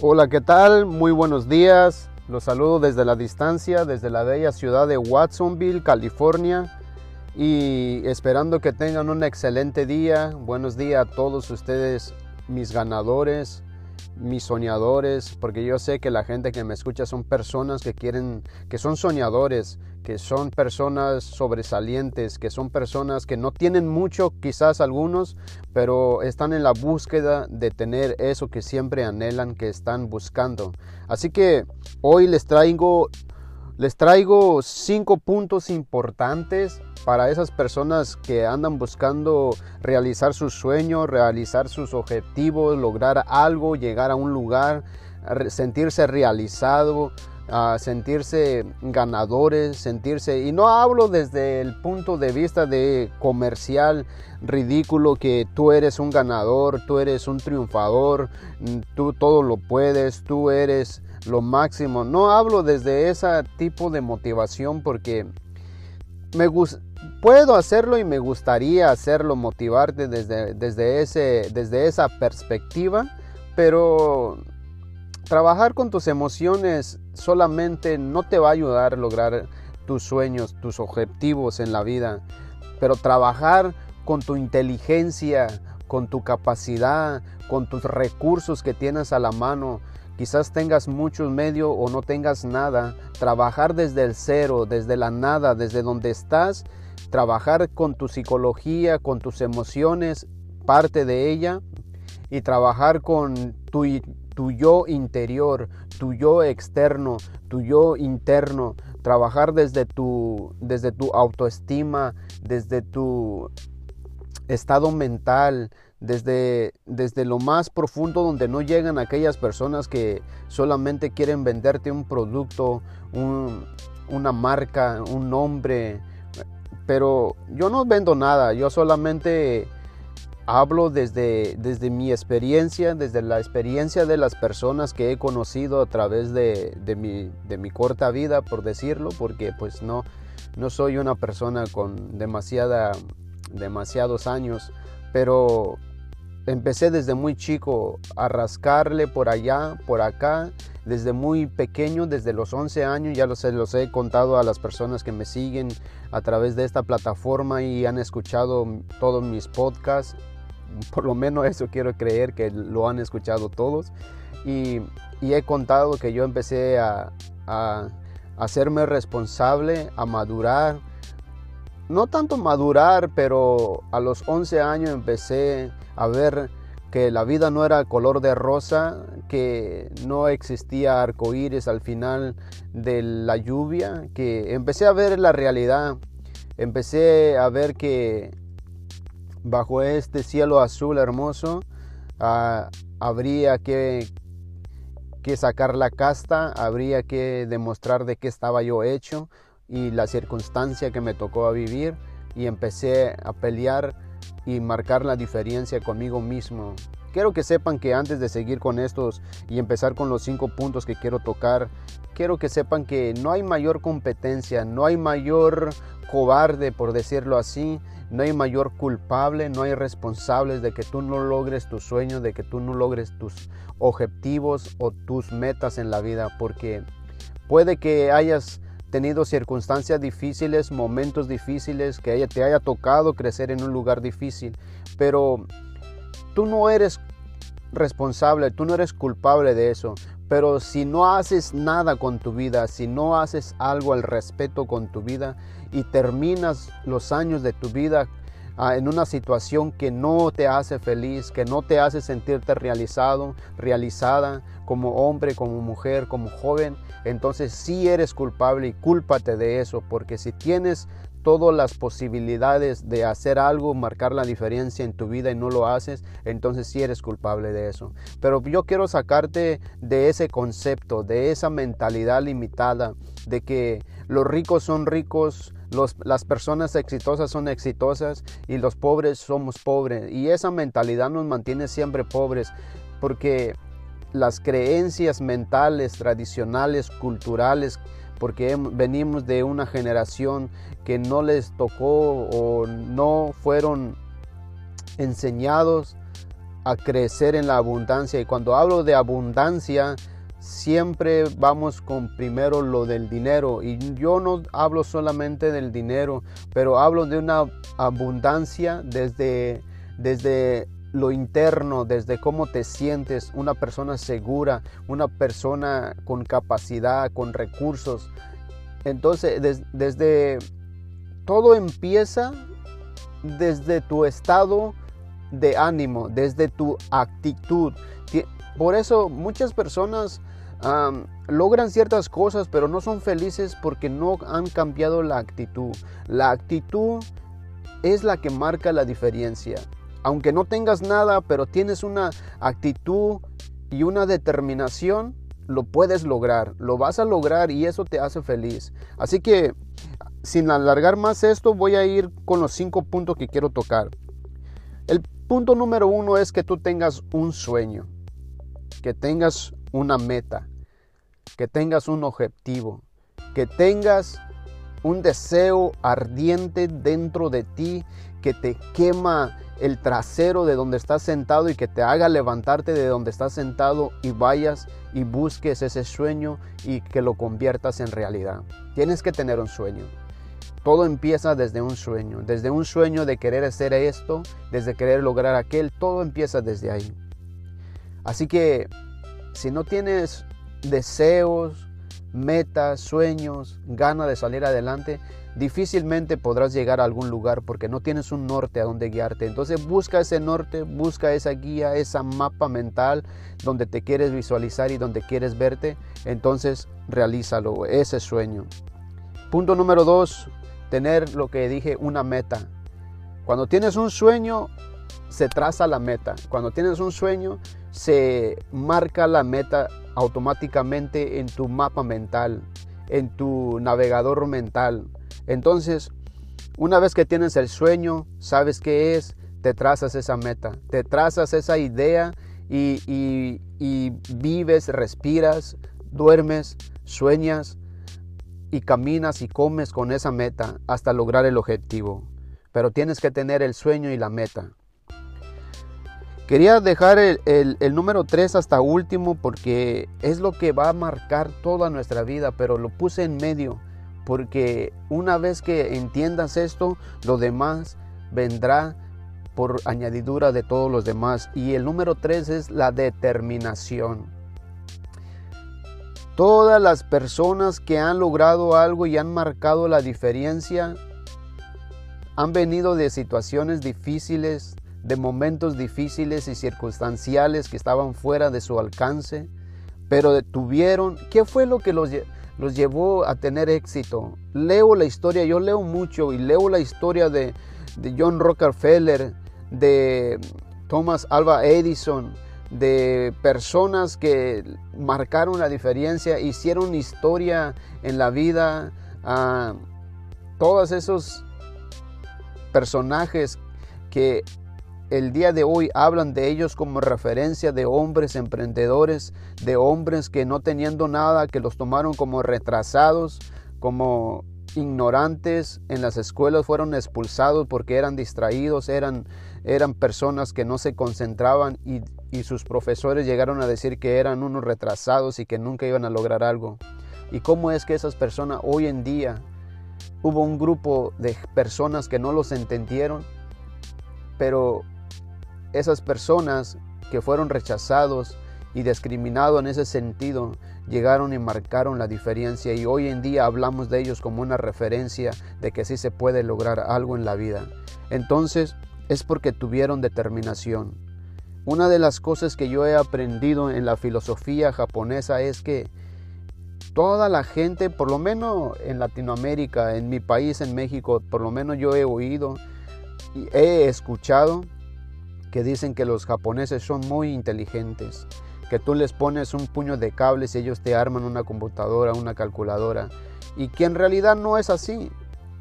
Hola, ¿qué tal? Muy buenos días. Los saludo desde la distancia, desde la bella ciudad de Watsonville, California. Y esperando que tengan un excelente día. Buenos días a todos ustedes, mis ganadores, mis soñadores, porque yo sé que la gente que me escucha son personas que quieren, que son soñadores, que son personas sobresalientes, que son personas que no tienen mucho, quizás algunos, pero están en la búsqueda de tener eso que siempre anhelan, que están buscando. Así que hoy les traigo les traigo cinco puntos importantes para esas personas que andan buscando realizar sus sueños, realizar sus objetivos, lograr algo, llegar a un lugar, sentirse realizado, sentirse ganadores, sentirse, y no hablo desde el punto de vista de comercial ridículo que tú eres un ganador, tú eres un triunfador, tú todo lo puedes, tú eres lo máximo. No hablo desde ese tipo de motivación porque me puedo hacerlo y me gustaría hacerlo, motivarte desde, desde, ese, desde esa perspectiva, pero trabajar con tus emociones solamente no te va a ayudar a lograr tus sueños, tus objetivos en la vida, pero trabajar con tu inteligencia, con tu capacidad, con tus recursos que tienes a la mano, Quizás tengas muchos medios o no tengas nada. Trabajar desde el cero, desde la nada, desde donde estás. Trabajar con tu psicología, con tus emociones, parte de ella. Y trabajar con tu, tu yo interior, tu yo externo, tu yo interno. Trabajar desde tu, desde tu autoestima, desde tu estado mental, desde, desde lo más profundo donde no llegan aquellas personas que solamente quieren venderte un producto, una marca, un nombre. Pero yo no vendo nada, yo solamente hablo desde, desde mi experiencia, desde la experiencia de las personas que he conocido a través de, de, mi, de mi corta vida, por decirlo, porque pues no, no soy una persona con demasiada, demasiados años, pero empecé desde muy chico a rascarle por allá, por acá, desde muy pequeño, desde los 11 años, ya los, los he contado a las personas que me siguen a través de esta plataforma y han escuchado todos mis podcasts, por lo menos eso quiero creer que lo han escuchado todos, y, he contado que yo empecé a, a hacerme responsable, a madurar, no tanto madurar, pero a los 11 años empecé a ver que la vida no era color de rosa, que no existía arcoíris al final de la lluvia, que empecé a ver la realidad, empecé a ver que bajo este cielo azul hermoso ah, habría que, que sacar la casta, habría que demostrar de qué estaba yo hecho y la circunstancia que me tocó a vivir y empecé a pelear y marcar la diferencia conmigo mismo. Quiero que sepan que antes de seguir con estos y empezar con los cinco puntos que quiero tocar, quiero que sepan que no hay mayor competencia, no hay mayor cobarde, por decirlo así, no hay mayor culpable, no hay responsables de que tú no logres tus sueños, de que tú no logres tus objetivos o tus metas en la vida, porque puede que hayas tenido circunstancias difíciles, momentos difíciles, que te haya tocado crecer en un lugar difícil, pero tú no eres responsable, tú no eres culpable de eso. Pero si no haces nada con tu vida, si no haces algo al respeto con tu vida y terminas los años de tu vida ah, en una situación que no te hace feliz, que no te hace sentirte realizado, realizada como hombre, como mujer, como joven, entonces sí eres culpable y cúlpate de eso, porque si tienes todas las posibilidades de hacer algo, marcar la diferencia en tu vida y no lo haces, entonces sí eres culpable de eso. Pero yo quiero sacarte de ese concepto, de esa mentalidad limitada, de que los ricos son ricos, las personas exitosas son exitosas y los pobres somos pobres. Y esa mentalidad nos mantiene siempre pobres, porque las creencias mentales, tradicionales, culturales, porque venimos de una generación que no les tocó o no fueron enseñados a crecer en la abundancia. Y cuando hablo de abundancia, siempre vamos con primero lo del dinero. Y yo no hablo solamente del dinero, pero hablo de una abundancia desde, desde lo interno, desde cómo te sientes, una persona segura, una persona con capacidad, con recursos. Entonces, desde todo empieza desde tu estado de ánimo, desde tu actitud. Por eso muchas personas logran ciertas cosas, pero no son felices porque no han cambiado la actitud. La actitud es la que marca la diferencia. Aunque no tengas nada, pero tienes una actitud y una determinación, lo puedes lograr, lo vas a lograr y eso te hace feliz. Así que, sin alargar más esto, voy a ir con los cinco puntos que quiero tocar. El punto número uno es que tú tengas un sueño, que tengas una meta, que tengas un objetivo, que tengas un deseo ardiente dentro de ti que te quema el trasero de donde estás sentado y que te haga levantarte de donde estás sentado y vayas y busques ese sueño y que lo conviertas en realidad. Tienes que tener un sueño. Todo empieza desde un sueño, desde un sueño de querer hacer esto, desde querer lograr aquel, todo empieza desde ahí. Así que si no tienes deseos, metas, sueños, ganas de salir adelante, difícilmente podrás llegar a algún lugar porque no tienes un norte a donde guiarte. Entonces busca ese norte, busca esa guía, esa mapa mental donde te quieres visualizar y donde quieres verte. Entonces realízalo, ese sueño. Punto número dos, tener lo que dije, una meta. Cuando tienes un sueño, se traza la meta. Cuando tienes un sueño, se marca la meta automáticamente en tu mapa mental, en tu navegador mental. Entonces, una vez que tienes el sueño, sabes qué es, te trazas esa meta, te trazas esa idea y, vives, respiras, duermes, sueñas y caminas y comes con esa meta hasta lograr el objetivo. Pero tienes que tener el sueño y la meta. Quería dejar el, número 3 hasta último porque es lo que va a marcar toda nuestra vida, pero lo puse en medio porque una vez que entiendas esto, lo demás vendrá por añadidura de todos los demás. Y el número 3 es la determinación. Todas las personas que han logrado algo y han marcado la diferencia han venido de situaciones difíciles, de momentos difíciles y circunstanciales que estaban fuera de su alcance, pero tuvieron, ¿qué fue lo que los, los llevó a tener éxito? Leo la historia, yo leo mucho y leo la historia de, John Rockefeller, de Thomas Alva Edison, de personas que marcaron la diferencia, hicieron historia en la vida, a todos esos personajes que el día de hoy hablan de ellos como referencia de hombres emprendedores, de hombres que no teniendo nada, que los tomaron como retrasados, como ignorantes en las escuelas, fueron expulsados porque eran distraídos, eran, eran personas que no se concentraban y, y sus profesores llegaron a decir que eran unos retrasados y que nunca iban a lograr algo. ¿Y cómo es que esas personas hoy en día hubo un grupo de personas que no los entendieron, pero esas personas que fueron rechazados y discriminados en ese sentido llegaron y marcaron la diferencia y hoy en día hablamos de ellos como una referencia de que sí se puede lograr algo en la vida. Entonces es porque tuvieron determinación. Una de las cosas que yo he aprendido en la filosofía japonesa es que toda la gente, por lo menos en Latinoamérica, en mi país, en México, por lo menos yo he oído y he escuchado que dicen que los japoneses son muy inteligentes, que tú les pones un puño de cables y ellos te arman una computadora, una calculadora, y que en realidad no es así.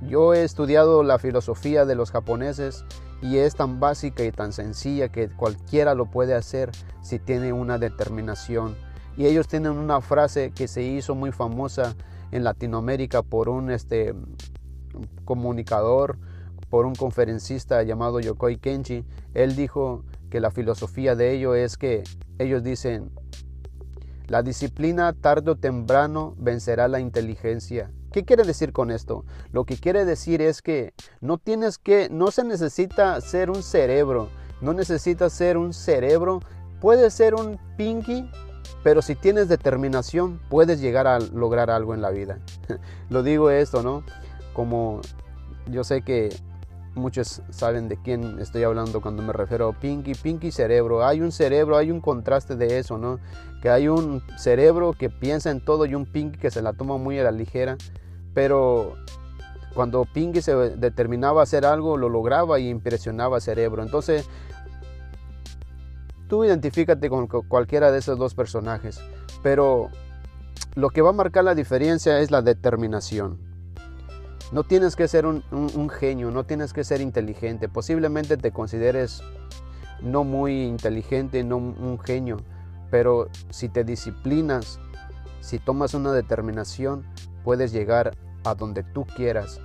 Yo he estudiado la filosofía de los japoneses y es tan básica y tan sencilla que cualquiera lo puede hacer si tiene una determinación. Y ellos tienen una frase que se hizo muy famosa en Latinoamérica por un este, comunicador por un conferencista llamado Yokoi Kenji. Él dijo que la filosofía de ello es que ellos dicen, la disciplina tarde o temprano vencerá la inteligencia. ¿Qué quiere decir con esto? Lo que quiere decir es que no tienes que, no se necesita ser un cerebro, no necesitas ser un cerebro, puedes ser un pinky, pero si tienes determinación puedes llegar a lograr algo en la vida. Lo digo esto, ¿no? Como yo sé que muchos saben de quién estoy hablando cuando me refiero a Pinky, Pinky cerebro. Hay un cerebro, hay un contraste de eso, ¿no? Que hay un cerebro que piensa en todo y un Pinky que se la toma muy a la ligera. Pero cuando Pinky se determinaba a hacer algo, lo lograba y impresionaba al cerebro. Entonces, tú identifícate con cualquiera de esos dos personajes. Pero lo que va a marcar la diferencia es la determinación. No tienes que ser un, genio, no tienes que ser inteligente. Posiblemente te consideres no muy inteligente, no un genio, pero si te disciplinas, si tomas una determinación, puedes llegar a donde tú quieras.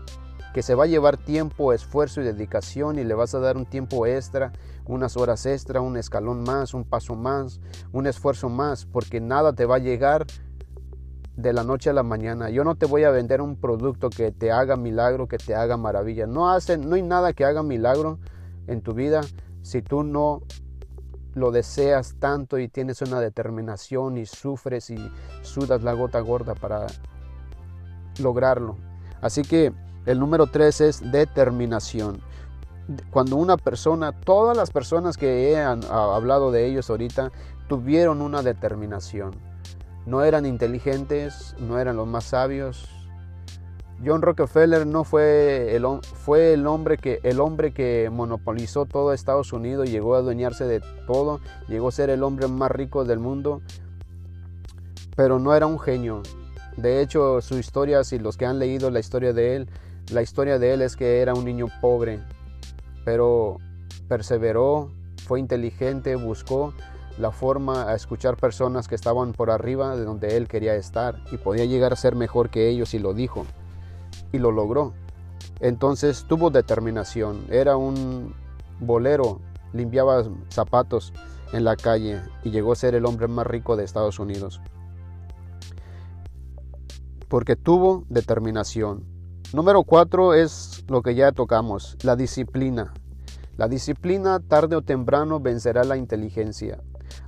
Que se va a llevar tiempo, esfuerzo y dedicación y le vas a dar un tiempo extra, unas horas extra, un escalón más, un paso más, un esfuerzo más, porque nada te va a llegar de la noche a la mañana. Yo no te voy a vender un producto que te haga milagro, que te haga maravilla. No, hace, no hay nada que haga milagro en tu vida si tú no lo deseas tanto y tienes una determinación y sufres y sudas la gota gorda para lograrlo. Así que el número tres es determinación. Cuando una persona, todas las personas que he hablado de ellos ahorita, tuvieron una determinación no eran inteligentes, no eran los más sabios. John Rockefeller no fue el, hombre que monopolizó todo Estados Unidos, llegó a adueñarse de todo, llegó a ser el hombre más rico del mundo, pero no era un genio. De hecho, su historia, si los que han leído la historia de él, la historia de él es que era un niño pobre, pero perseveró, fue inteligente, buscó la forma a escuchar personas que estaban por arriba de donde él quería estar y podía llegar a ser mejor que ellos y lo dijo y lo logró. Entonces tuvo determinación, era un bolero, limpiaba zapatos en la calle y llegó a ser el hombre más rico de Estados Unidos. Porque tuvo determinación. Número cuatro es lo que ya tocamos, la disciplina. La disciplina tarde o temprano vencerá la inteligencia.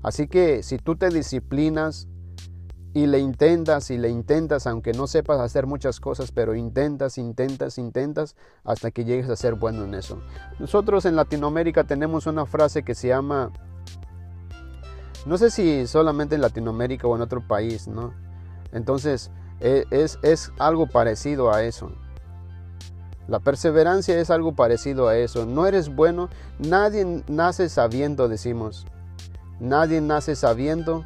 Así que si tú te disciplinas y le intentas y le intentas, aunque no sepas hacer muchas cosas, pero intentas, intentas, intentas hasta que llegues a ser bueno en eso. Nosotros en Latinoamérica tenemos una frase que se llama, no sé si solamente en Latinoamérica o en otro país, ¿no? Entonces e, es, es algo parecido a eso. La perseverancia es algo parecido a eso. No eres bueno, nadie nace sabiendo, decimos. Nadie nace sabiendo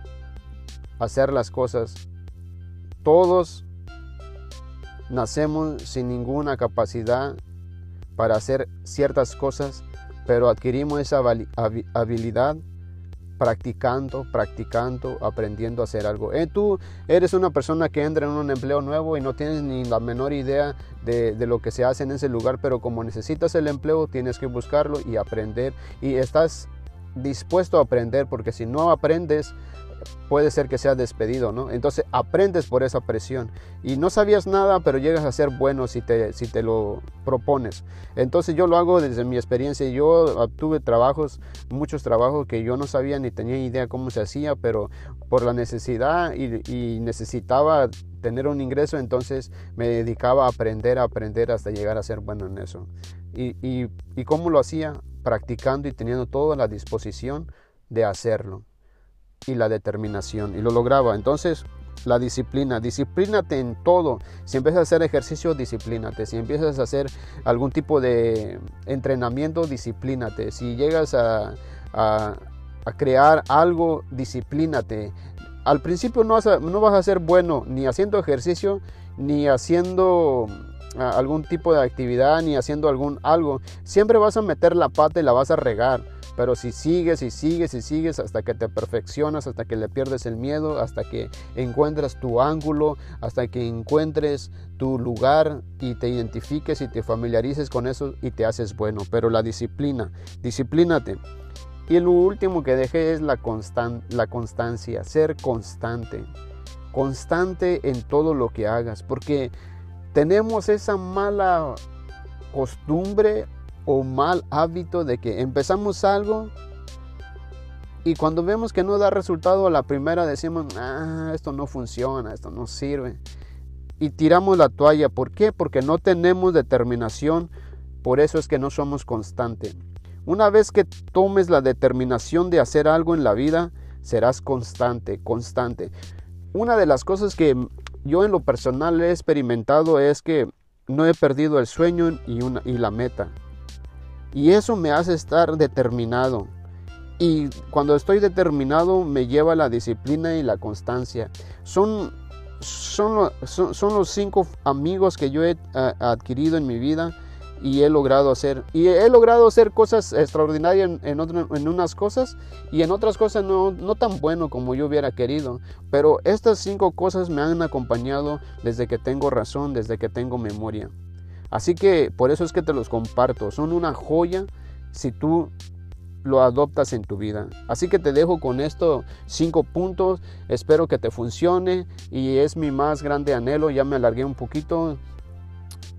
hacer las cosas. Todos nacemos sin ninguna capacidad para hacer ciertas cosas, pero adquirimos esa habilidad practicando, practicando, aprendiendo a hacer algo. Eh, tú eres una persona que entra en un empleo nuevo y no tienes ni la menor idea de, de, lo que se hace en ese lugar, pero como necesitas el empleo, tienes que buscarlo y aprender. Y estás dispuesto a aprender, porque si no aprendes, puede ser que sea despedido, ¿no? Entonces aprendes por esa presión y no sabías nada, pero llegas a ser bueno si te, si te lo propones. Entonces yo lo hago desde mi experiencia. Yo tuve trabajos, muchos trabajos que yo no sabía ni tenía idea cómo se hacía, pero por la necesidad y, necesitaba tener un ingreso, entonces me dedicaba a aprender, a aprender hasta llegar a ser bueno en eso. ¿Y, y, cómo lo hacía? practicando y teniendo toda la disposición de hacerlo y la determinación y lo lograba. Entonces, la disciplina, disciplínate en todo. Si empiezas a hacer ejercicio, disciplínate. Si empiezas a hacer algún tipo de entrenamiento, disciplínate. Si llegas a, a, crear algo, disciplínate. Al principio no vas, a, no vas a ser bueno ni haciendo ejercicio, ni haciendo algún tipo de actividad ni haciendo algún algo, siempre vas a meter la pata y la vas a regar. Pero si sigues y sigues y sigues hasta que te perfeccionas, hasta que le pierdes el miedo, hasta que encuentras tu ángulo, hasta que encuentres tu lugar y te identifiques y te familiarices con eso y te haces bueno. Pero la disciplina, disciplínate. Y lo último que dejé es la, la constancia, ser constante. Constante en todo lo que hagas, porque tenemos esa mala costumbre o mal hábito de que empezamos algo y cuando vemos que no da resultado a la primera decimos, ah, esto no funciona, esto no sirve. Y tiramos la toalla. ¿Por qué? Porque no tenemos determinación. Por eso es que no somos constantes. Una vez que tomes la determinación de hacer algo en la vida, serás constante, constante. Una de las cosas que yo en lo personal he experimentado es que no he perdido el sueño y, la meta. Y eso me hace estar determinado. Y cuando estoy determinado me lleva la disciplina y la constancia. Son, son, son, los cinco amigos que yo he adquirido en mi vida y he logrado hacer. Y he logrado hacer cosas extraordinarias en, en, unas cosas y en otras cosas no, no, tan bueno como yo hubiera querido. Pero estas cinco cosas me han acompañado desde que tengo razón, desde que tengo memoria. Así que por eso es que te los comparto. Son una joya si tú lo adoptas en tu vida. Así que te dejo con estos cinco puntos. Espero que te funcione y es mi más grande anhelo. Ya me alargué un poquito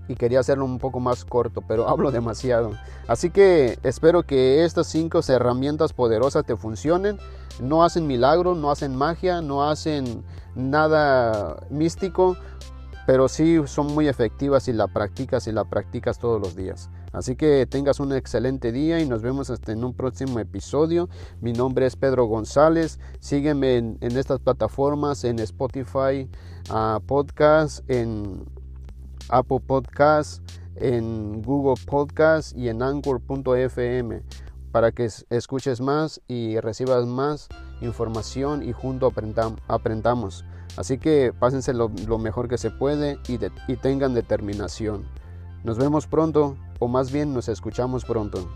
y quería hacerlo un poco más corto, pero hablo demasiado. Así que espero que estas cinco herramientas poderosas te funcionen. No hacen milagro, no hacen magia, no hacen nada místico, pero sí son muy efectivas si la practicas y la practicas todos los días. Así que tengas un excelente día y nos vemos hasta en un próximo episodio. Mi nombre es Pedro González. Sígueme en, estas plataformas, en Spotify uh, Podcast, en Apple Podcast, en Google Podcast y en Anchor.fm para que escuches más y recibas más información y juntos aprendamos. Así que pásense lo, mejor que se puede y tengan determinación. Nos vemos pronto, o más bien nos escuchamos pronto.